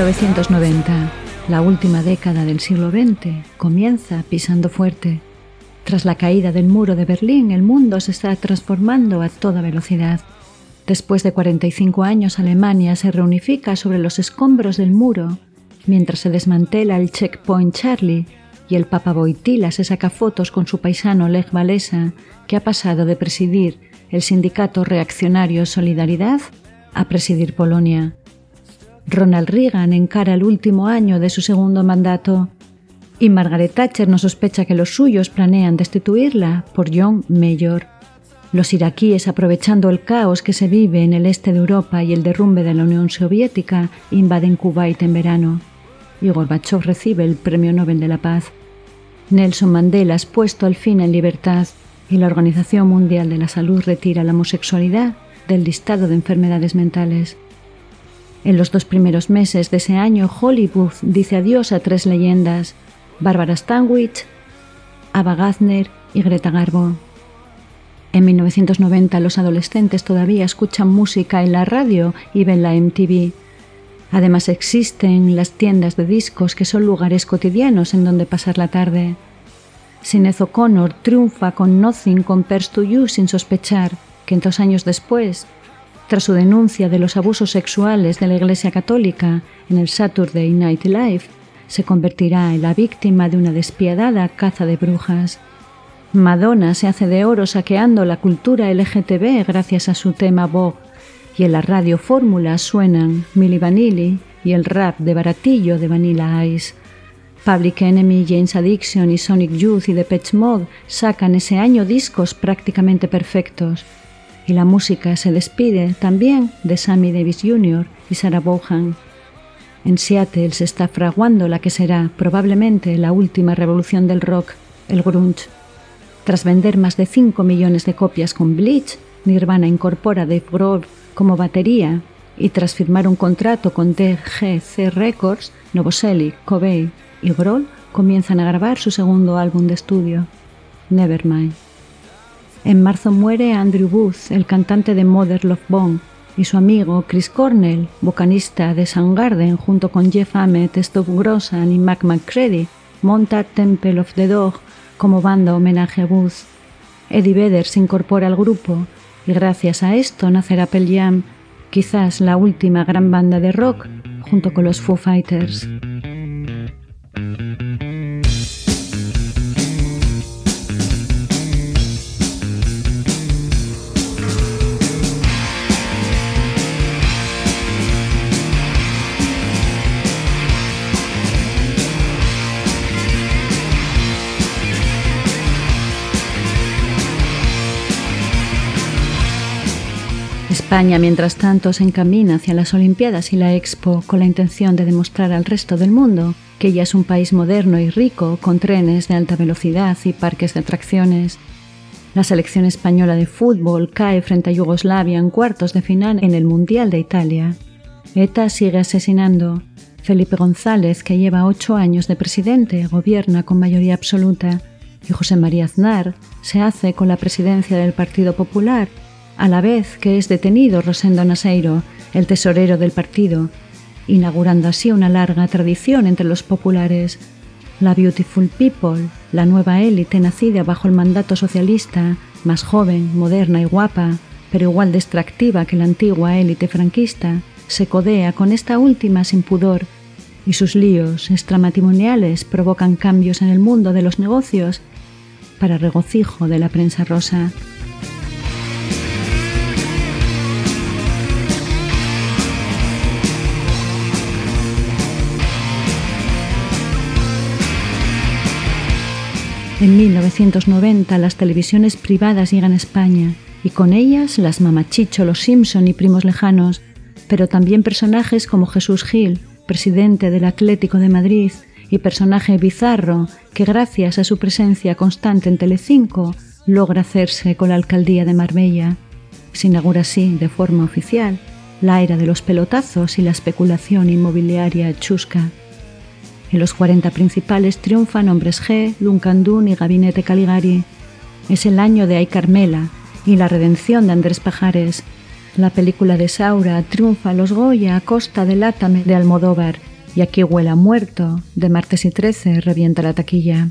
1990, la última década del siglo XX, comienza pisando fuerte. Tras la caída del muro de Berlín, el mundo se está transformando a toda velocidad. Después de 45 años, Alemania se reunifica sobre los escombros del muro, mientras se desmantela el checkpoint Charlie y el Papa Boitila se saca fotos con su paisano Lech Walesa, que ha pasado de presidir el sindicato reaccionario Solidaridad a presidir Polonia. Ronald Reagan encara el último año de su segundo mandato y Margaret Thatcher no sospecha que los suyos planean destituirla por John Mayor. Los iraquíes, aprovechando el caos que se vive en el este de Europa y el derrumbe de la Unión Soviética, invaden Kuwait en verano. Y Gorbachev recibe el Premio Nobel de la Paz. Nelson Mandela es puesto al fin en libertad y la Organización Mundial de la Salud retira la homosexualidad del listado de enfermedades mentales. En los dos primeros meses de ese año, Hollywood dice adiós a tres leyendas, Barbara Stanwyck, Ava Gardner y Greta Garbo. En 1990 los adolescentes todavía escuchan música en la radio y ven la MTV. Además existen las tiendas de discos que son lugares cotidianos en donde pasar la tarde. Sinead O'Connor triunfa con Nothing Compares to You sin sospechar que dos años después, tras su denuncia de los abusos sexuales de la Iglesia Católica en el Saturday Night Live, se convertirá en la víctima de una despiadada caza de brujas. Madonna se hace de oro saqueando la cultura LGTB gracias a su tema Vogue y en la radio fórmula suenan Milli Vanilli y el rap de baratillo de Vanilla Ice. Public Enemy, James Addiction y Sonic Youth y Depeche Mode sacan ese año discos prácticamente perfectos. Y la música se despide también de Sammy Davis Jr. y Sarah Vaughan. En Seattle se está fraguando la que será probablemente la última revolución del rock, el grunge. Tras vender más de 5 millones de copias con Bleach, Nirvana incorpora Dave Grohl como batería y tras firmar un contrato con DGC Records, Novoselic, Cobain y Grohl comienzan a grabar su segundo álbum de estudio, Nevermind. En marzo muere Andrew Booth, el cantante de Mother Love Bone, y su amigo Chris Cornell, vocalista de Soundgarden, junto con Jeff Ament, Steve Grossan y Mac McCready, monta Temple of the Dog como banda homenaje a Booth. Eddie Vedder se incorpora al grupo y gracias a esto nacerá Pearl Jam, quizás la última gran banda de rock junto con los Foo Fighters. España, mientras tanto, se encamina hacia las Olimpiadas y la Expo con la intención de demostrar al resto del mundo que ya es un país moderno y rico, con trenes de alta velocidad y parques de atracciones. La selección española de fútbol cae frente a Yugoslavia en cuartos de final en el Mundial de Italia. ETA sigue asesinando. Felipe González, que lleva ocho años de presidente, gobierna con mayoría absoluta. Y José María Aznar se hace con la presidencia del Partido Popular a la vez que es detenido Rosendo Naseiro, el tesorero del partido, inaugurando así una larga tradición entre los populares. La Beautiful People, la nueva élite nacida bajo el mandato socialista, más joven, moderna y guapa, pero igual de que la antigua élite franquista, se codea con esta última sin pudor, y sus líos extramatrimoniales provocan cambios en el mundo de los negocios para regocijo de la prensa rosa. En 1990 las televisiones privadas llegan a España y con ellas las Mamachicho, los Simpson y primos lejanos, pero también personajes como Jesús Gil, presidente del Atlético de Madrid, y personaje bizarro que gracias a su presencia constante en Telecinco logra hacerse con la alcaldía de Marbella. Se inaugura así, de forma oficial, la era de los pelotazos y la especulación inmobiliaria chusca. En los 40 principales triunfan Hombres G, Luncandún y Gabinete Caligari. Es el año de Ay Carmela y la redención de Andrés Pajares. La película de Saura triunfa los Goya a costa del Átame de Almodóvar y Aquí huela muerto de Martes y Trece revienta la taquilla.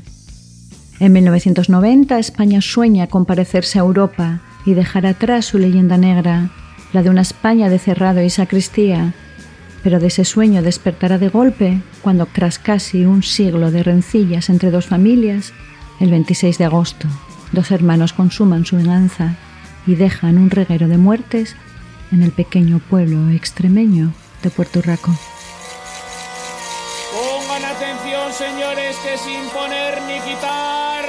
En 1990 España sueña con parecerse a Europa y dejar atrás su leyenda negra, la de una España de cerrado y sacristía, pero de ese sueño despertará de golpe cuando, tras casi un siglo de rencillas entre dos familias, el 26 de agosto, dos hermanos consuman su venganza y dejan un reguero de muertes en el pequeño pueblo extremeño de Puerto Rico. Pongan atención, señores, que sin poner ni quitar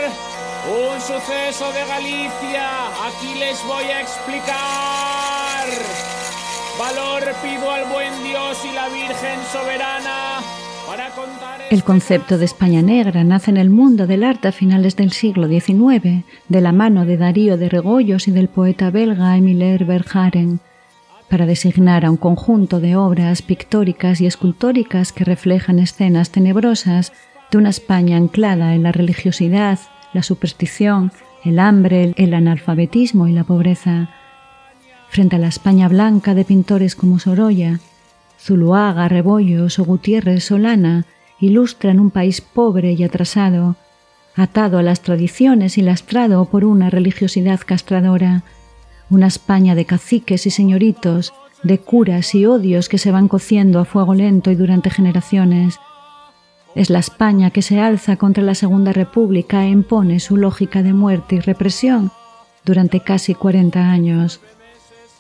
un suceso de Galicia, aquí les voy a explicar. Contar... El concepto de España negra nace en el mundo del arte a finales del siglo XIX, de la mano de Darío de Regoyos y del poeta belga Emile Verhaeren, para designar a un conjunto de obras pictóricas y escultóricas que reflejan escenas tenebrosas de una España anclada en la religiosidad, la superstición, el hambre, el analfabetismo y la pobreza frente a la España blanca de pintores como Sorolla, Zuluaga, Rebollos o Gutiérrez Solana ilustran un país pobre y atrasado, atado a las tradiciones y lastrado por una religiosidad castradora, una España de caciques y señoritos, de curas y odios que se van cociendo a fuego lento y durante generaciones. Es la España que se alza contra la Segunda República e impone su lógica de muerte y represión durante casi 40 años.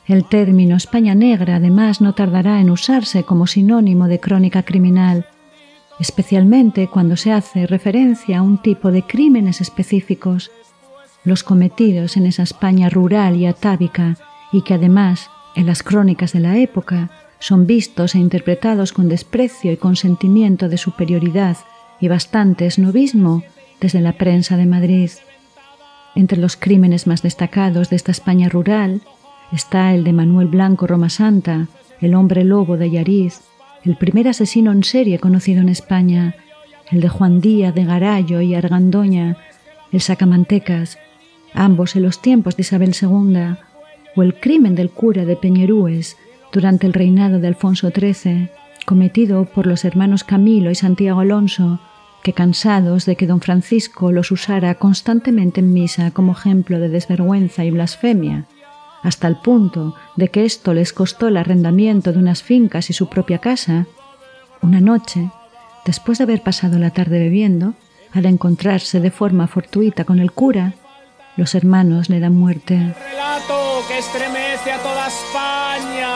El término España negra además no tardará en usarse como sinónimo de crónica criminal, especialmente cuando se hace referencia a un tipo de crímenes específicos, los cometidos en esa España rural y atávica y que además, en las crónicas de la época, son vistos e interpretados con desprecio y con sentimiento de superioridad y bastante esnovismo desde la prensa de Madrid. Entre los crímenes más destacados de esta España rural Está el de Manuel Blanco Roma Santa, el hombre lobo de Yariz, el primer asesino en serie conocido en España, el de Juan Díaz de Garallo y Argandoña, el Sacamantecas, ambos en los tiempos de Isabel II, o el crimen del cura de Peñerúes durante el reinado de Alfonso XIII, cometido por los hermanos Camilo y Santiago Alonso, que cansados de que don Francisco los usara constantemente en misa como ejemplo de desvergüenza y blasfemia, hasta el punto de que esto les costó el arrendamiento de unas fincas y su propia casa, una noche, después de haber pasado la tarde bebiendo, al encontrarse de forma fortuita con el cura, los hermanos le dan muerte. Relato que estremece a toda España.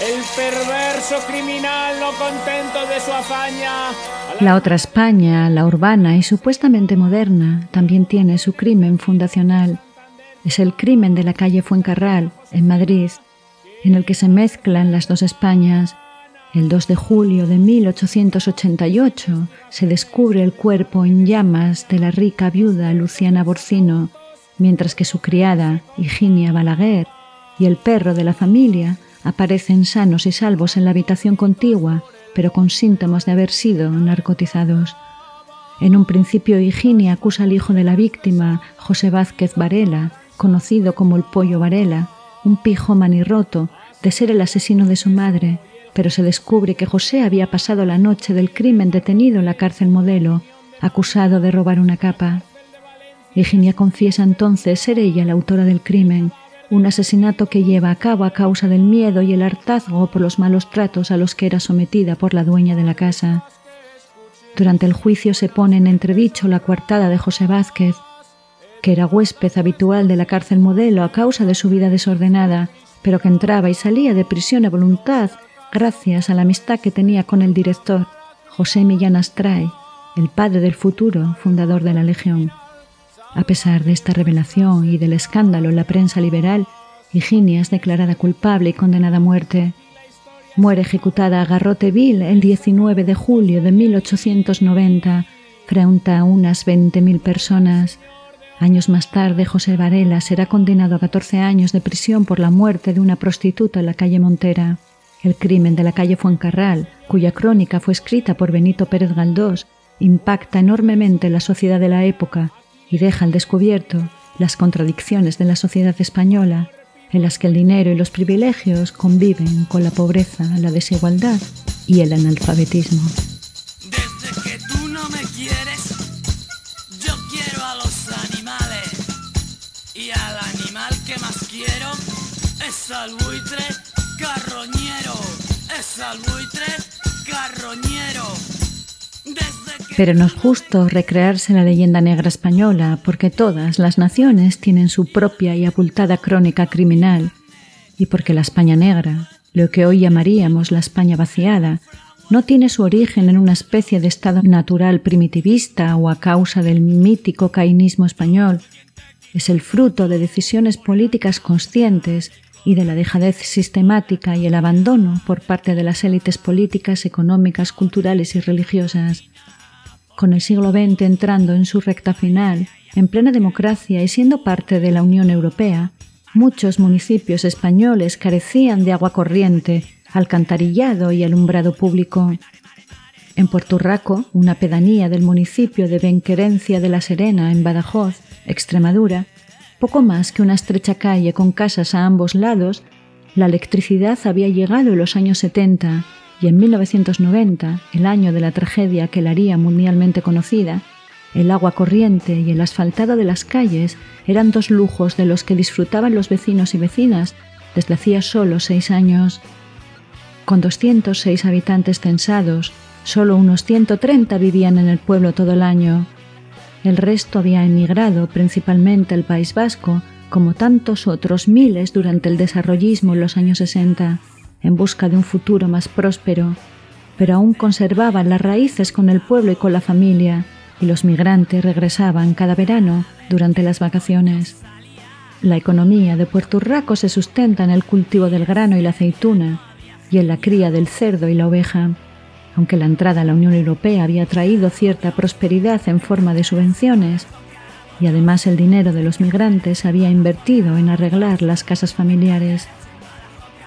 El perverso criminal no contento de su hazaña. La otra España, la urbana y supuestamente moderna, también tiene su crimen fundacional es el crimen de la calle Fuencarral, en Madrid, en el que se mezclan las dos Españas. El 2 de julio de 1888 se descubre el cuerpo en llamas de la rica viuda Luciana Borcino, mientras que su criada, Higinia Balaguer, y el perro de la familia aparecen sanos y salvos en la habitación contigua, pero con síntomas de haber sido narcotizados. En un principio Higinia acusa al hijo de la víctima, José Vázquez Varela, conocido como el Pollo Varela, un pijo manirroto, de ser el asesino de su madre, pero se descubre que José había pasado la noche del crimen detenido en la cárcel modelo, acusado de robar una capa. Virginia confiesa entonces ser ella la autora del crimen, un asesinato que lleva a cabo a causa del miedo y el hartazgo por los malos tratos a los que era sometida por la dueña de la casa. Durante el juicio se pone en entredicho la coartada de José Vázquez, que era huésped habitual de la cárcel modelo a causa de su vida desordenada, pero que entraba y salía de prisión a voluntad gracias a la amistad que tenía con el director, José Millán Astray, el padre del futuro fundador de la Legión. A pesar de esta revelación y del escándalo en la prensa liberal, Higinia es declarada culpable y condenada a muerte. Muere ejecutada a garrote vil el 19 de julio de 1890 frente a unas 20.000 personas. Años más tarde, José Varela será condenado a 14 años de prisión por la muerte de una prostituta en la calle Montera. El crimen de la calle Fuencarral, cuya crónica fue escrita por Benito Pérez Galdós, impacta enormemente la sociedad de la época y deja al descubierto las contradicciones de la sociedad española en las que el dinero y los privilegios conviven con la pobreza, la desigualdad y el analfabetismo. Pero no es justo recrearse en la leyenda negra española, porque todas las naciones tienen su propia y abultada crónica criminal, y porque la España negra, lo que hoy llamaríamos la España vaciada, no tiene su origen en una especie de estado natural primitivista o a causa del mítico cainismo español. Es el fruto de decisiones políticas conscientes y de la dejadez sistemática y el abandono por parte de las élites políticas, económicas, culturales y religiosas. Con el siglo XX entrando en su recta final, en plena democracia y siendo parte de la Unión Europea, muchos municipios españoles carecían de agua corriente, alcantarillado y alumbrado público. En Puerto Urraco, una pedanía del municipio de Benquerencia de la Serena, en Badajoz, Extremadura, poco más que una estrecha calle con casas a ambos lados, la electricidad había llegado en los años 70 y en 1990, el año de la tragedia que la haría mundialmente conocida, el agua corriente y el asfaltado de las calles eran dos lujos de los que disfrutaban los vecinos y vecinas desde hacía solo seis años. Con 206 habitantes censados, solo unos 130 vivían en el pueblo todo el año. El resto había emigrado principalmente al País Vasco, como tantos otros miles durante el desarrollismo en los años 60, en busca de un futuro más próspero, pero aún conservaban las raíces con el pueblo y con la familia, y los migrantes regresaban cada verano durante las vacaciones. La economía de Puerto Urraco se sustenta en el cultivo del grano y la aceituna, y en la cría del cerdo y la oveja. Aunque la entrada a la Unión Europea había traído cierta prosperidad en forma de subvenciones, y además el dinero de los migrantes se había invertido en arreglar las casas familiares.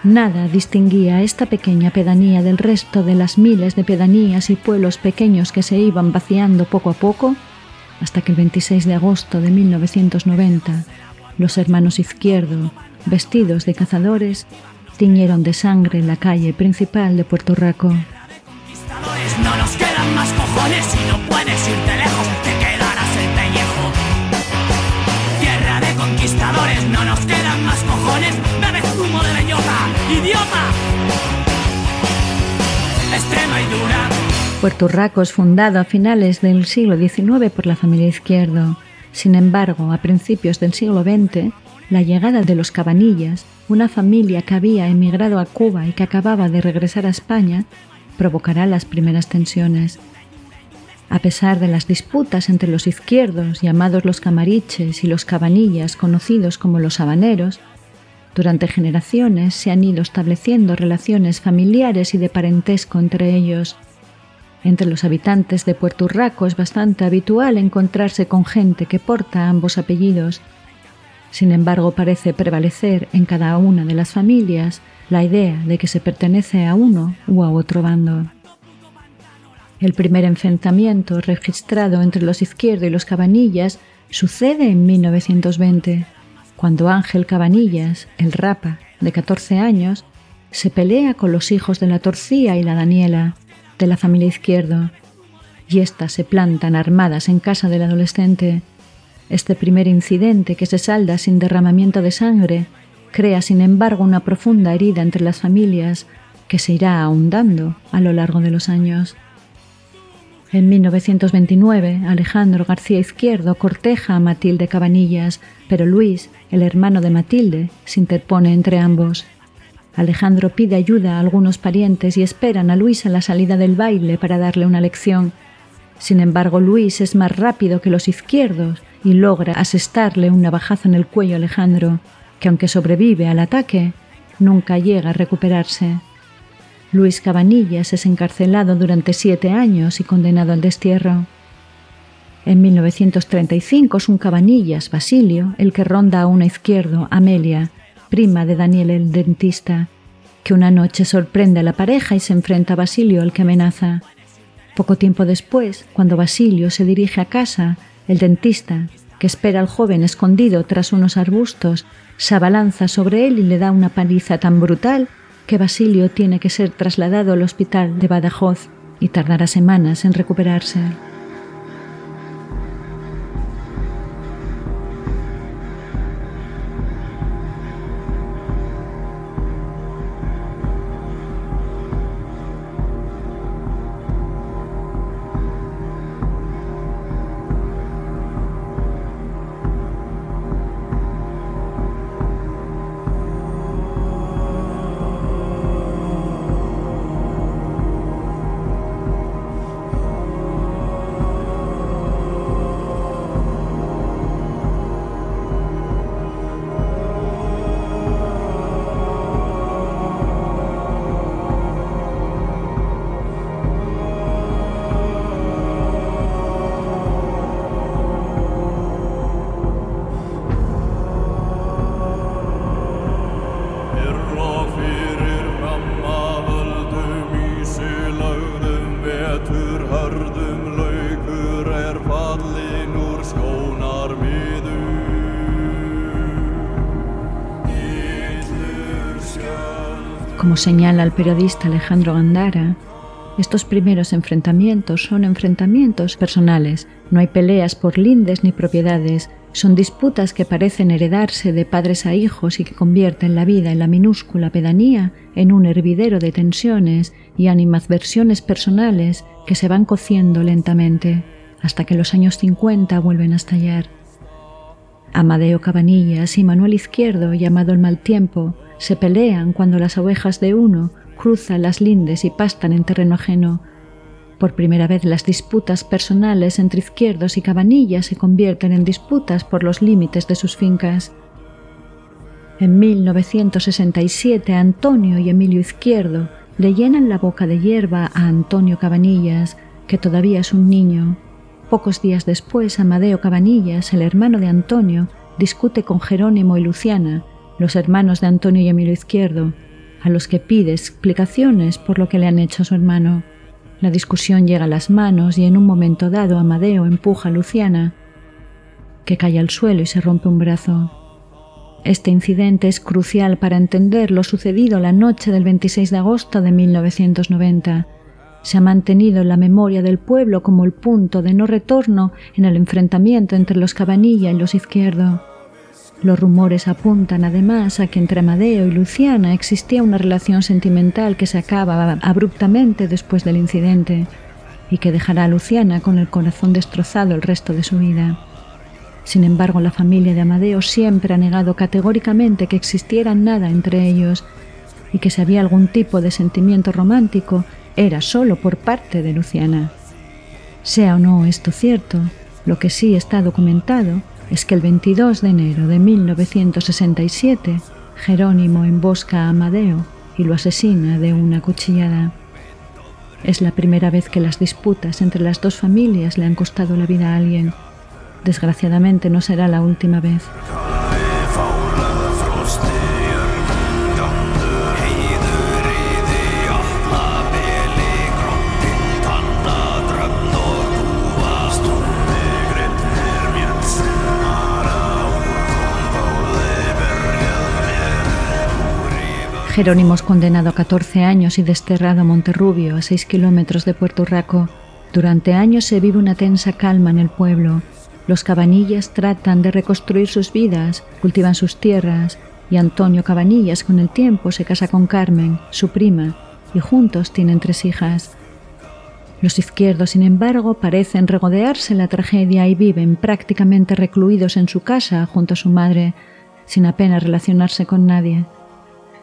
Nada distinguía a esta pequeña pedanía del resto de las miles de pedanías y pueblos pequeños que se iban vaciando poco a poco, hasta que el 26 de agosto de 1990 los hermanos Izquierdo, vestidos de cazadores, tiñeron de sangre la calle principal de Puerto Rico. No nos quedan más cojones y no puedes irte lejos, te quedarás el pellejo. Tierra de conquistadores no nos quedan más cojones, bebe zumo de bellota, idiota. Extrema y dura. Puerto Rico es fundado a finales del siglo XIX por la familia Izquierdo. Sin embargo, a principios del siglo XX, la llegada de los Cabanillas, una familia que había emigrado a Cuba y que acababa de regresar a España, provocará las primeras tensiones. A pesar de las disputas entre los izquierdos, llamados los camariches, y los cabanillas, conocidos como los habaneros, durante generaciones se han ido estableciendo relaciones familiares y de parentesco entre ellos. Entre los habitantes de Puerto Urraco es bastante habitual encontrarse con gente que porta ambos apellidos. Sin embargo, parece prevalecer en cada una de las familias la idea de que se pertenece a uno u a otro bando. El primer enfrentamiento registrado entre los Izquierdo y los Cabanillas sucede en 1920, cuando Ángel Cabanillas, el Rapa, de 14 años, se pelea con los hijos de la Torcía y la Daniela, de la familia Izquierdo, y éstas se plantan armadas en casa del adolescente. Este primer incidente, que se salda sin derramamiento de sangre, crea sin embargo una profunda herida entre las familias que se irá ahondando a lo largo de los años. En 1929, Alejandro García Izquierdo corteja a Matilde Cabanillas, pero Luis, el hermano de Matilde, se interpone entre ambos. Alejandro pide ayuda a algunos parientes y esperan a Luis a la salida del baile para darle una lección. Sin embargo, Luis es más rápido que los izquierdos y logra asestarle un navajazo en el cuello a Alejandro, que aunque sobrevive al ataque, nunca llega a recuperarse. Luis Cabanillas es encarcelado durante siete años y condenado al destierro. En 1935 es un Cabanillas, Basilio, el que ronda a una izquierdo, Amelia, prima de Daniel el dentista, que una noche sorprende a la pareja y se enfrenta a Basilio, el que amenaza. Poco tiempo después, cuando Basilio se dirige a casa, el dentista, que espera al joven escondido tras unos arbustos, se abalanza sobre él y le da una paliza tan brutal que Basilio tiene que ser trasladado al hospital de Badajoz y tardará semanas en recuperarse. Señala el periodista Alejandro Gandara, estos primeros enfrentamientos son enfrentamientos personales, no hay peleas por lindes ni propiedades, son disputas que parecen heredarse de padres a hijos y que convierten la vida en la minúscula pedanía en un hervidero de tensiones y animadversiones personales que se van cociendo lentamente hasta que los años 50 vuelven a estallar. Amadeo Cabanillas y Manuel Izquierdo, llamado el mal tiempo, se pelean cuando las ovejas de uno cruzan las lindes y pastan en terreno ajeno. Por primera vez las disputas personales entre izquierdos y cabanillas se convierten en disputas por los límites de sus fincas. En 1967 Antonio y Emilio Izquierdo le llenan la boca de hierba a Antonio Cabanillas, que todavía es un niño. Pocos días después, Amadeo Cabanillas, el hermano de Antonio, discute con Jerónimo y Luciana, los hermanos de Antonio y Emilio Izquierdo, a los que pide explicaciones por lo que le han hecho a su hermano. La discusión llega a las manos y en un momento dado Amadeo empuja a Luciana, que cae al suelo y se rompe un brazo. Este incidente es crucial para entender lo sucedido la noche del 26 de agosto de 1990. Se ha mantenido en la memoria del pueblo como el punto de no retorno en el enfrentamiento entre los Cabanilla y los Izquierdo. Los rumores apuntan además a que entre Amadeo y Luciana existía una relación sentimental que se acaba abruptamente después del incidente y que dejará a Luciana con el corazón destrozado el resto de su vida. Sin embargo, la familia de Amadeo siempre ha negado categóricamente que existiera nada entre ellos y que si había algún tipo de sentimiento romántico era solo por parte de Luciana. Sea o no esto cierto, lo que sí está documentado es que el 22 de enero de 1967 Jerónimo embosca a Amadeo y lo asesina de una cuchillada. Es la primera vez que las disputas entre las dos familias le han costado la vida a alguien. Desgraciadamente no será la última vez. Jerónimo es condenado a 14 años y desterrado a Monterrubio, a 6 kilómetros de Puerto Urraco. Durante años se vive una tensa calma en el pueblo. Los Cabanillas tratan de reconstruir sus vidas, cultivan sus tierras, y Antonio Cabanillas con el tiempo se casa con Carmen, su prima, y juntos tienen tres hijas. Los izquierdos, sin embargo, parecen regodearse la tragedia y viven prácticamente recluidos en su casa junto a su madre, sin apenas relacionarse con nadie.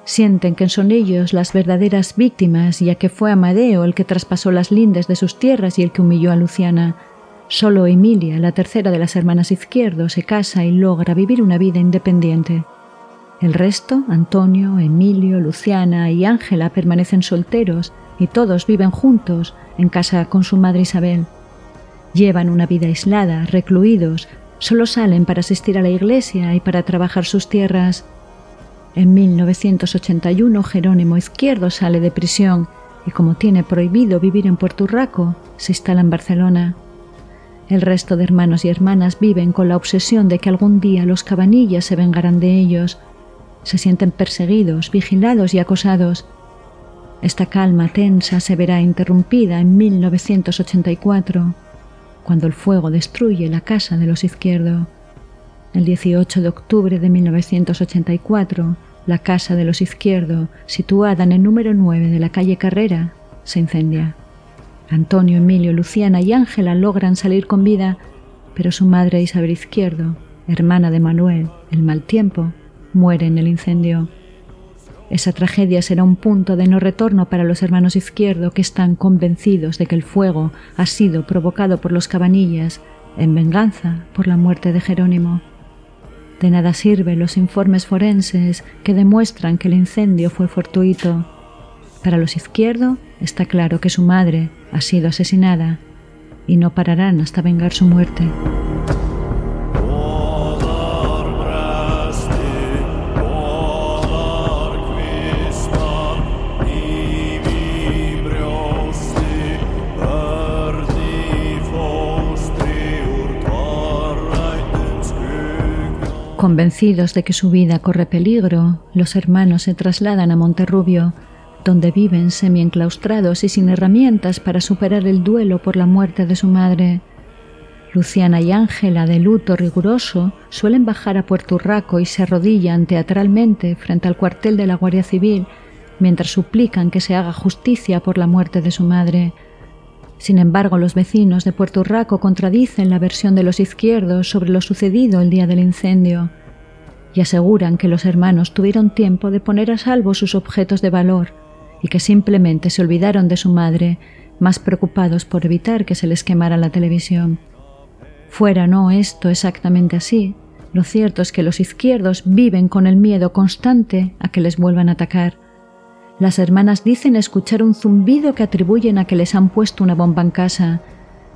Sienten que son ellos las verdaderas víctimas, ya que fue Amadeo el que traspasó las lindes de sus tierras y el que humilló a Luciana. Solo Emilia, la tercera de las hermanas Izquierdo, se casa y logra vivir una vida independiente. El resto, Antonio, Emilio, Luciana y Ángela, permanecen solteros y todos viven juntos en casa con su madre Isabel. Llevan una vida aislada, recluidos, solo salen para asistir a la iglesia y para trabajar sus tierras. En 1981 Jerónimo Izquierdo sale de prisión y como tiene prohibido vivir en Puerto Urraco, se instala en Barcelona. El resto de hermanos y hermanas viven con la obsesión de que algún día los cabanillas se vengarán de ellos. Se sienten perseguidos, vigilados y acosados. Esta calma tensa se verá interrumpida en 1984, cuando el fuego destruye la casa de los Izquierdo. El 18 de octubre de 1984, la casa de los Izquierdo, situada en el número 9 de la calle Carrera, se incendia. Antonio, Emilio, Luciana y Ángela logran salir con vida, pero su madre Isabel Izquierdo, hermana de Manuel, el mal tiempo, muere en el incendio. Esa tragedia será un punto de no retorno para los hermanos Izquierdo que están convencidos de que el fuego ha sido provocado por los cabanillas en venganza por la muerte de Jerónimo. De nada sirven los informes forenses que demuestran que el incendio fue fortuito. Para los Izquierdo está claro que su madre ha sido asesinada y no pararán hasta vengar su muerte. Convencidos de que su vida corre peligro, los hermanos se trasladan a Monterrubio, donde viven semi-enclaustrados y sin herramientas para superar el duelo por la muerte de su madre. Luciana y Ángela, de luto riguroso, suelen bajar a Puerto Urraco y se arrodillan teatralmente frente al cuartel de la Guardia Civil mientras suplican que se haga justicia por la muerte de su madre. Sin embargo, los vecinos de Puerto Urraco contradicen la versión de los izquierdos sobre lo sucedido el día del incendio y aseguran que los hermanos tuvieron tiempo de poner a salvo sus objetos de valor y que simplemente se olvidaron de su madre, más preocupados por evitar que se les quemara la televisión. Fuera no esto exactamente así, lo cierto es que los izquierdos viven con el miedo constante a que les vuelvan a atacar las hermanas dicen escuchar un zumbido que atribuyen a que les han puesto una bomba en casa.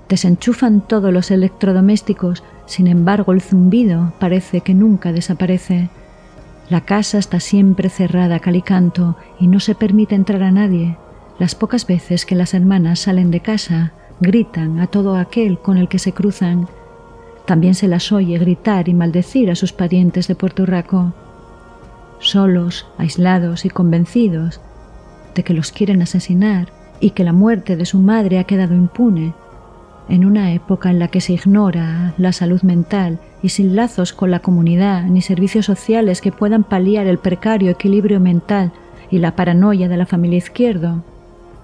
Desenchufan todos los electrodomésticos, sin embargo el zumbido parece que nunca desaparece. La casa está siempre cerrada a calicanto y no se permite entrar a nadie. Las pocas veces que las hermanas salen de casa, gritan a todo aquel con el que se cruzan. También se las oye gritar y maldecir a sus parientes de Puerto Rico. Solos, aislados y convencidos que los quieren asesinar y que la muerte de su madre ha quedado impune, en una época en la que se ignora la salud mental y sin lazos con la comunidad ni servicios sociales que puedan paliar el precario equilibrio mental y la paranoia de la familia izquierdo,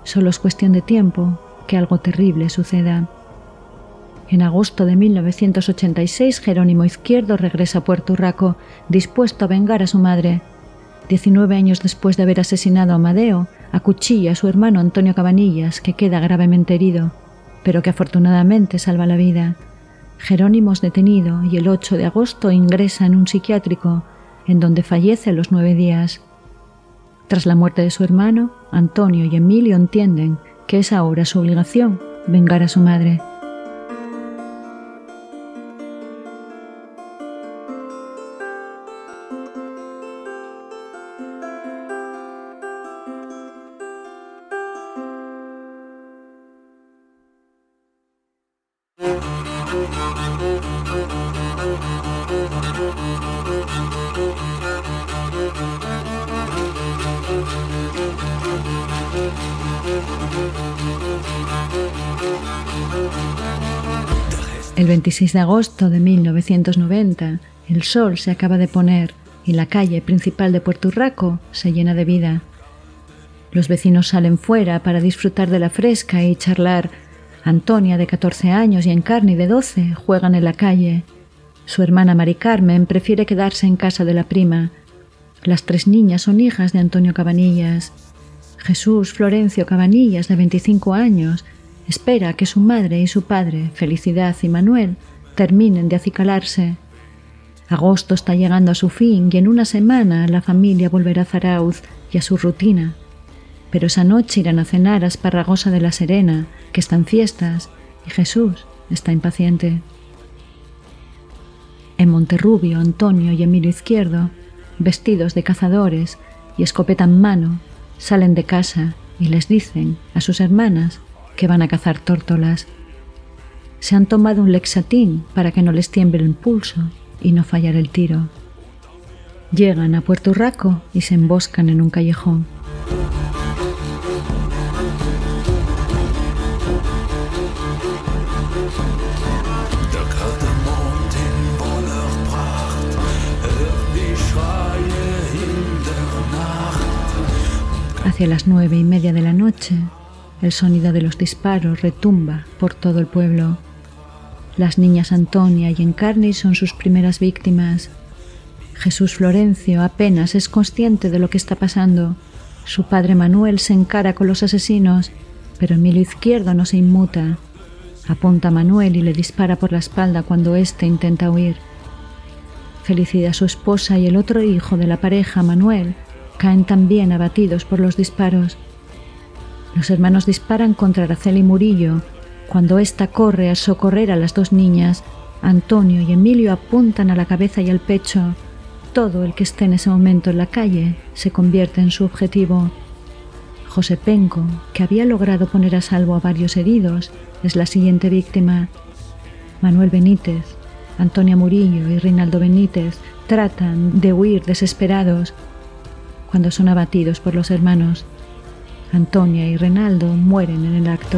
solo es cuestión de tiempo que algo terrible suceda. En agosto de 1986, Jerónimo Izquierdo regresa a Puerto Rico, dispuesto a vengar a su madre. Diecinueve años después de haber asesinado a Amadeo, acuchilla a su hermano Antonio Cabanillas, que queda gravemente herido, pero que afortunadamente salva la vida. Jerónimo es detenido y el 8 de agosto ingresa en un psiquiátrico, en donde fallece a los nueve días. Tras la muerte de su hermano, Antonio y Emilio entienden que es ahora su obligación vengar a su madre. El 26 de agosto de 1990, el sol se acaba de poner y la calle principal de Puerto Rico se llena de vida. Los vecinos salen fuera para disfrutar de la fresca y charlar Antonia, de 14 años, y Encarni, de 12, juegan en la calle. Su hermana Mari Carmen prefiere quedarse en casa de la prima. Las tres niñas son hijas de Antonio Cabanillas. Jesús Florencio Cabanillas, de 25 años, espera que su madre y su padre, Felicidad y Manuel, terminen de acicalarse. Agosto está llegando a su fin y en una semana la familia volverá a Zarauz y a su rutina. Pero esa noche irán a cenar a Esparragosa de la Serena, que están fiestas, y Jesús está impaciente. En Monterrubio, Antonio y Emilio Izquierdo, vestidos de cazadores y escopeta en mano, salen de casa y les dicen a sus hermanas que van a cazar tórtolas. Se han tomado un lexatín para que no les tiemble el pulso y no fallar el tiro. Llegan a Puerto Urraco y se emboscan en un callejón. Hacia las nueve y media de la noche, el sonido de los disparos retumba por todo el pueblo. Las niñas Antonia y Encarni son sus primeras víctimas. Jesús Florencio apenas es consciente de lo que está pasando. Su padre Manuel se encara con los asesinos, pero Emilio Izquierdo no se inmuta. Apunta a Manuel y le dispara por la espalda cuando éste intenta huir. Felicidad, su esposa y el otro hijo de la pareja, Manuel, caen también abatidos por los disparos. Los hermanos disparan contra Araceli Murillo. Cuando ésta corre a socorrer a las dos niñas, Antonio y Emilio apuntan a la cabeza y al pecho. Todo el que esté en ese momento en la calle se convierte en su objetivo. José Penco, que había logrado poner a salvo a varios heridos, es la siguiente víctima. Manuel Benítez, Antonia Murillo y Rinaldo Benítez tratan de huir desesperados cuando son abatidos por los hermanos. Antonia y Renaldo mueren en el acto.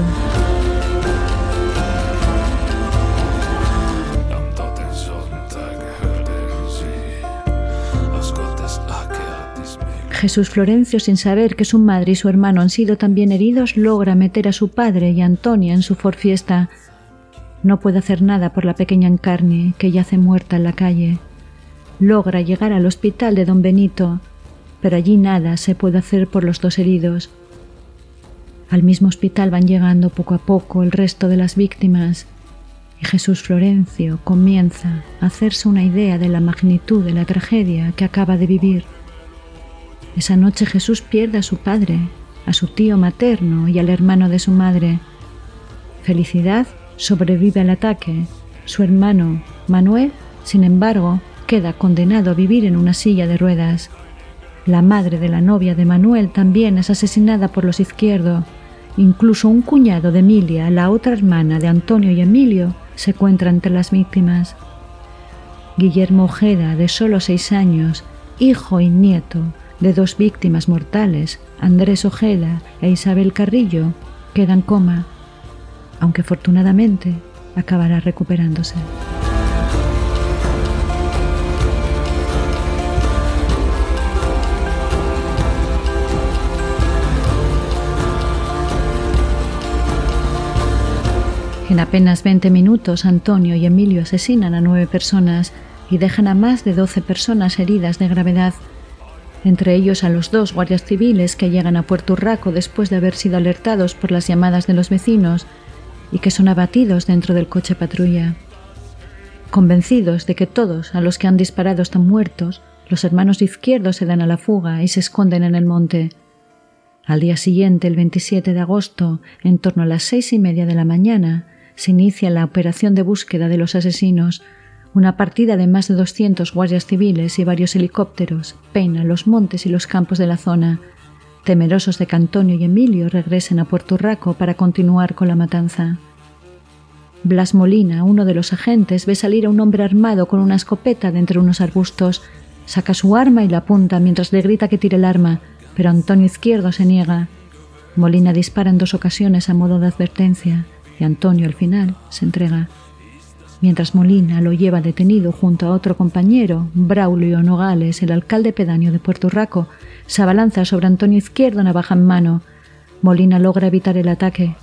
Jesús Florencio, sin saber que su madre y su hermano han sido también heridos, logra meter a su padre y a Antonia en su forfiesta. No puede hacer nada por la pequeña Encarni, que yace muerta en la calle. Logra llegar al hospital de don Benito, pero allí nada se puede hacer por los dos heridos. Al mismo hospital van llegando poco a poco el resto de las víctimas y Jesús Florencio comienza a hacerse una idea de la magnitud de la tragedia que acaba de vivir. Esa noche Jesús pierde a su padre, a su tío materno y al hermano de su madre. Felicidad sobrevive al ataque. Su hermano, Manuel, sin embargo, queda condenado a vivir en una silla de ruedas. La madre de la novia de Manuel también es asesinada por los izquierdos. Incluso un cuñado de Emilia, la otra hermana de Antonio y Emilio, se encuentra entre las víctimas. Guillermo Ojeda, de solo seis años, hijo y nieto de dos víctimas mortales, Andrés Ojeda e Isabel Carrillo, queda en coma, aunque afortunadamente acabará recuperándose. En apenas 20 minutos, Antonio y Emilio asesinan a nueve personas y dejan a más de 12 personas heridas de gravedad, entre ellos a los dos guardias civiles que llegan a Puerto Urraco después de haber sido alertados por las llamadas de los vecinos y que son abatidos dentro del coche patrulla. Convencidos de que todos a los que han disparado están muertos, los hermanos izquierdos se dan a la fuga y se esconden en el monte. Al día siguiente, el 27 de agosto, en torno a las seis y media de la mañana, se inicia la operación de búsqueda de los asesinos. Una partida de más de 200 guardias civiles y varios helicópteros peina los montes y los campos de la zona, temerosos de que Antonio y Emilio regresen a Puerto Urraco para continuar con la matanza. Blas Molina, uno de los agentes, ve salir a un hombre armado con una escopeta de entre unos arbustos. Saca su arma y la apunta mientras le grita que tire el arma, pero Antonio Izquierdo se niega. Molina dispara en dos ocasiones a modo de advertencia y Antonio al final se entrega. Mientras Molina lo lleva detenido junto a otro compañero, Braulio Nogales, el alcalde pedáneo de Puerto Urraco, se abalanza sobre Antonio Izquierdo navaja en mano. Molina logra evitar el ataque.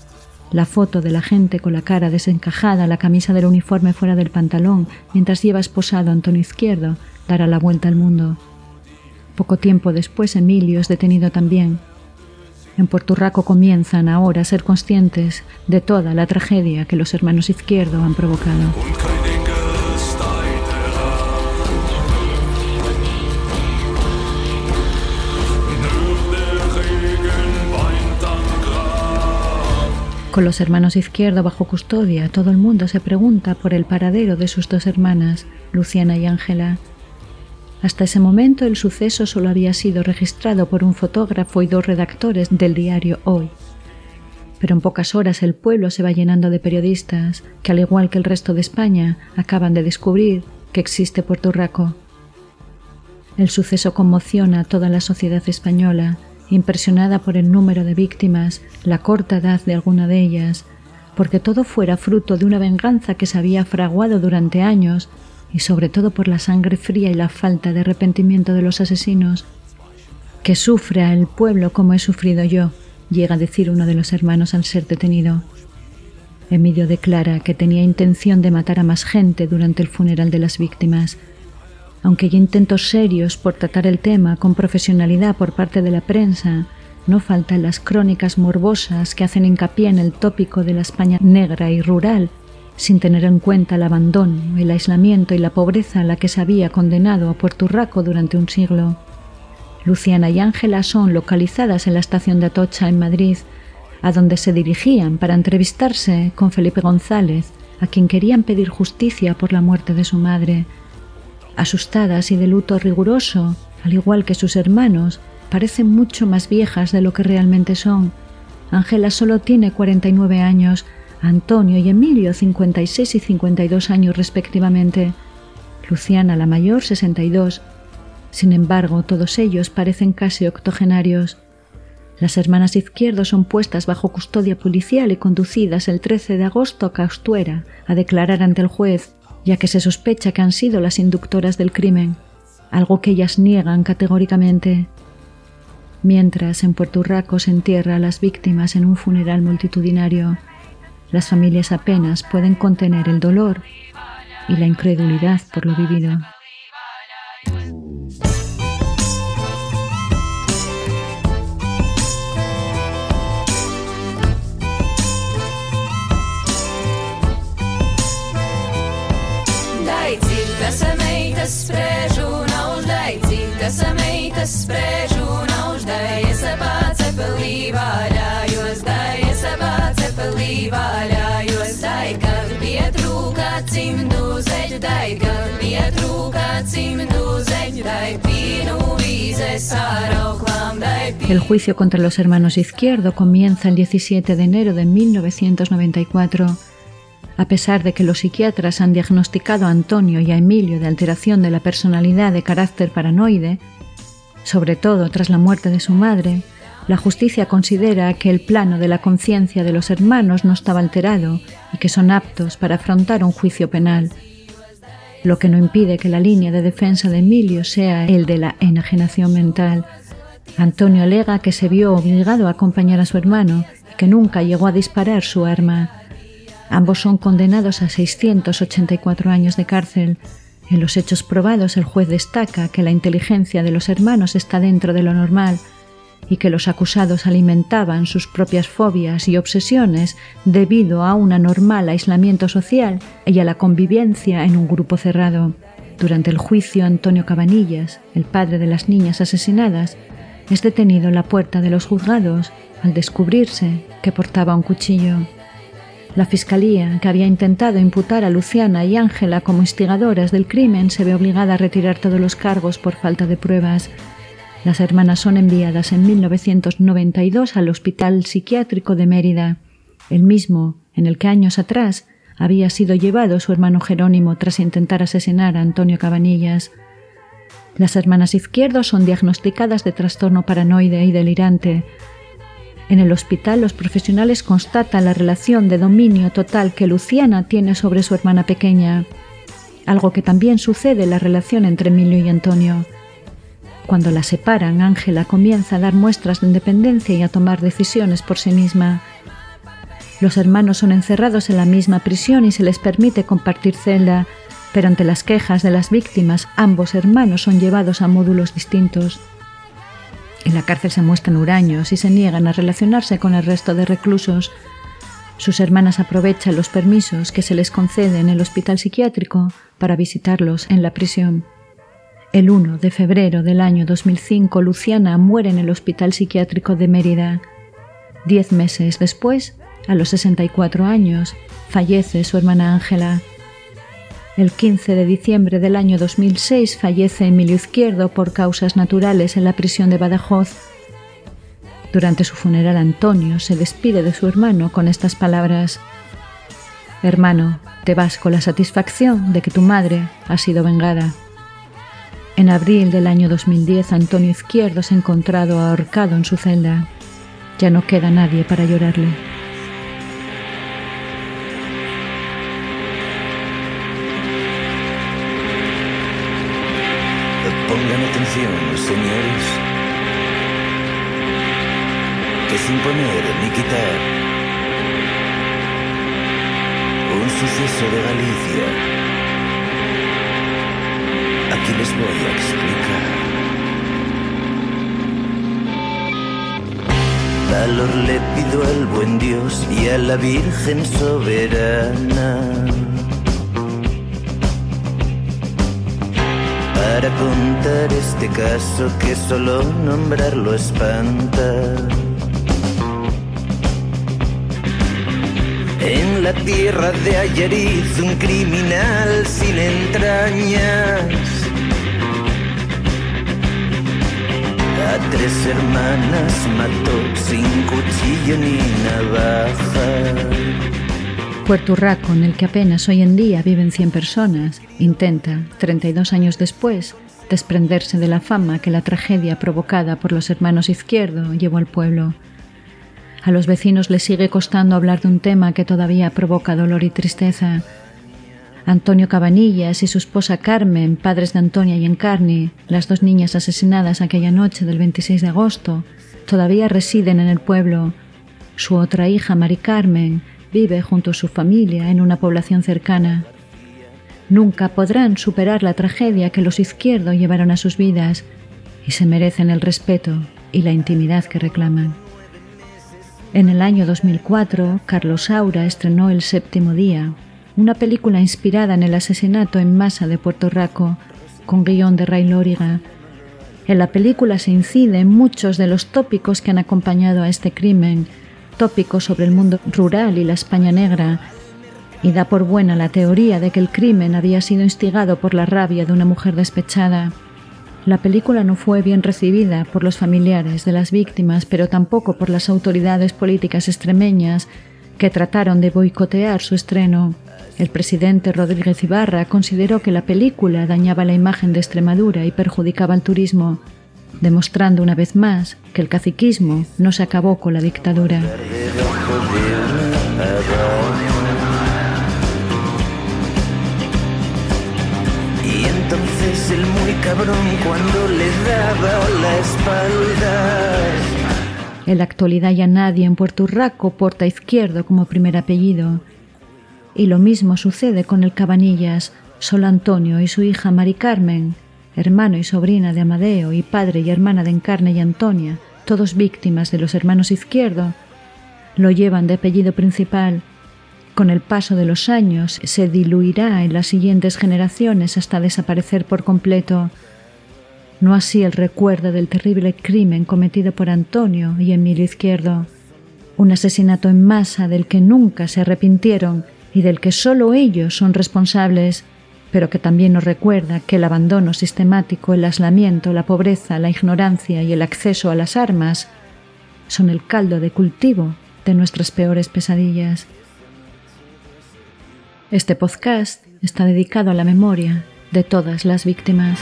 la foto de la gente con la cara desencajada, la camisa del uniforme fuera del pantalón, mientras lleva esposado a Antonio Izquierdo, dará la vuelta al mundo. Poco tiempo después Emilio es detenido también. En Puerto Rico comienzan ahora a ser conscientes de toda la tragedia que los hermanos Izquierdo han provocado. Con los hermanos Izquierdo bajo custodia, todo el mundo se pregunta por el paradero de sus dos hermanas, Luciana y Ángela. Hasta ese momento el suceso solo había sido registrado por un fotógrafo y dos redactores del diario Hoy. Pero en pocas horas el pueblo se va llenando de periodistas que, al igual que el resto de España, acaban de descubrir que existe Puerto Rico. El suceso conmociona a toda la sociedad española impresionada por el número de víctimas, la corta edad de alguna de ellas, porque todo fuera fruto de una venganza que se había fraguado durante años y sobre todo por la sangre fría y la falta de arrepentimiento de los asesinos. Que sufra el pueblo como he sufrido yo, llega a decir uno de los hermanos al ser detenido. Emilio declara que tenía intención de matar a más gente durante el funeral de las víctimas, aunque hay intentos serios por tratar el tema con profesionalidad por parte de la prensa, no faltan las crónicas morbosas que hacen hincapié en el tópico de la España negra y rural, sin tener en cuenta el abandono, el aislamiento y la pobreza a la que se había condenado a Puerto Rico durante un siglo. Luciana y Ángela son localizadas en la estación de Atocha, en Madrid, a donde se dirigían para entrevistarse con Felipe González, a quien querían pedir justicia por la muerte de su madre, asustadas y de luto riguroso, al igual que sus hermanos, parecen mucho más viejas de lo que realmente son. Ángela solo tiene 49 años, Antonio y Emilio 56 y 52 años respectivamente, Luciana la mayor 62. Sin embargo, todos ellos parecen casi octogenarios. Las hermanas Izquierdo son puestas bajo custodia policial y conducidas el 13 de agosto a Castuera a declarar ante el juez ya que se sospecha que han sido las inductoras del crimen, algo que ellas niegan categóricamente. Mientras en Puerto Rico se entierra a las víctimas en un funeral multitudinario, las familias apenas pueden contener el dolor y la incredulidad por lo vivido. El juicio contra los hermanos Izquierdo comienza el 17 de enero de 1994 a pesar de que los psiquiatras han diagnosticado a Antonio y a Emilio de alteración de la personalidad de carácter paranoide, sobre todo tras la muerte de su madre, la justicia considera que el plano de la conciencia de los hermanos no estaba alterado y que son aptos para afrontar un juicio penal, lo que no impide que la línea de defensa de Emilio sea el de la enajenación mental. Antonio alega que se vio obligado a acompañar a su hermano y que nunca llegó a disparar su arma. Ambos son condenados a 684 años de cárcel. En los hechos probados el juez destaca que la inteligencia de los hermanos está dentro de lo normal y que los acusados alimentaban sus propias fobias y obsesiones debido a un anormal aislamiento social y a la convivencia en un grupo cerrado. Durante el juicio, Antonio Cabanillas, el padre de las niñas asesinadas, es detenido en la puerta de los juzgados al descubrirse que portaba un cuchillo. La Fiscalía, que había intentado imputar a Luciana y Ángela como instigadoras del crimen, se ve obligada a retirar todos los cargos por falta de pruebas. Las hermanas son enviadas en 1992 al Hospital Psiquiátrico de Mérida, el mismo en el que años atrás había sido llevado su hermano Jerónimo tras intentar asesinar a Antonio Cabanillas. Las hermanas Izquierdo son diagnosticadas de trastorno paranoide y delirante, en el hospital los profesionales constatan la relación de dominio total que Luciana tiene sobre su hermana pequeña, algo que también sucede en la relación entre Emilio y Antonio. Cuando la separan, Ángela comienza a dar muestras de independencia y a tomar decisiones por sí misma. Los hermanos son encerrados en la misma prisión y se les permite compartir celda, pero ante las quejas de las víctimas, ambos hermanos son llevados a módulos distintos. En la cárcel se muestran huraños y se niegan a relacionarse con el resto de reclusos. Sus hermanas aprovechan los permisos que se les conceden en el hospital psiquiátrico para visitarlos en la prisión. El 1 de febrero del año 2005, Luciana muere en el hospital psiquiátrico de Mérida. Diez meses después, a los 64 años, fallece su hermana Ángela. El 15 de diciembre del año 2006 fallece Emilio Izquierdo por causas naturales en la prisión de Badajoz. Durante su funeral Antonio se despide de su hermano con estas palabras. Hermano, te vas con la satisfacción de que tu madre ha sido vengada. En abril del año 2010 Antonio Izquierdo se ha encontrado ahorcado en su celda. Ya no queda nadie para llorarle. Pongan atención, señores, que sin poner ni quitar un suceso de Galicia, aquí les voy a explicar. Valor le pido al buen Dios y a la Virgen soberana. para contar este caso que solo nombrarlo espanta. En la tierra de Ayariz un criminal sin entrañas. A tres hermanas mató sin cuchillo ni navaja. Puerto Rico, en el que apenas hoy en día viven 100 personas, intenta, 32 años después, desprenderse de la fama que la tragedia provocada por los hermanos Izquierdo llevó al pueblo. A los vecinos les sigue costando hablar de un tema que todavía provoca dolor y tristeza. Antonio Cabanillas y su esposa Carmen, padres de Antonia y Encarni, las dos niñas asesinadas aquella noche del 26 de agosto, todavía residen en el pueblo. Su otra hija, Mari Carmen, vive junto a su familia en una población cercana. Nunca podrán superar la tragedia que los izquierdos llevaron a sus vidas y se merecen el respeto y la intimidad que reclaman. En el año 2004, Carlos Saura estrenó El séptimo día, una película inspirada en el asesinato en masa de Puerto Rico, con guion de Ray Lóriga. En la película se inciden muchos de los tópicos que han acompañado a este crimen, tópicos sobre el mundo rural y la España negra, y da por buena la teoría de que el crimen había sido instigado por la rabia de una mujer despechada. La película no fue bien recibida por los familiares de las víctimas, pero tampoco por las autoridades políticas extremeñas que trataron de boicotear su estreno. El presidente Rodríguez Ibarra consideró que la película dañaba la imagen de Extremadura y perjudicaba el turismo, demostrando una vez más que el caciquismo no se acabó con la dictadura. Debajo de una abajo. Y entonces el muy cabrón cuando le daba la espalda. En la actualidad ya nadie en Puerto Rico porta izquierdo como primer apellido. Y lo mismo sucede con el Cabanillas, solo Antonio y su hija Mari Carmen, hermano y sobrina de Amadeo y padre y hermana de Encarne y Antonia, todos víctimas de los hermanos Izquierdo, lo llevan de apellido principal. Con el paso de los años se diluirá en las siguientes generaciones hasta desaparecer por completo. No así el recuerdo del terrible crimen cometido por Antonio y Emilio Izquierdo, un asesinato en masa del que nunca se arrepintieron y del que solo ellos son responsables, pero que también nos recuerda que el abandono sistemático, el aislamiento, la pobreza, la ignorancia y el acceso a las armas son el caldo de cultivo de nuestras peores pesadillas. Este podcast está dedicado a la memoria de todas las víctimas.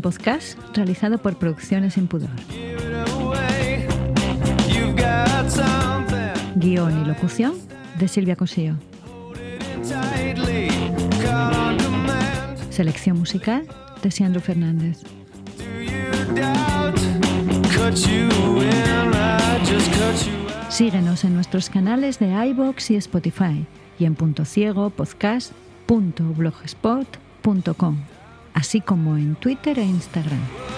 Podcast realizado por Producciones Sin Pudor. Guión y locución de Silvia Cosío. Selección musical de Siandro Fernández. Síguenos en nuestros canales de iBox y Spotify y en punto ciego podcast.blogspot.com, así como en Twitter e Instagram.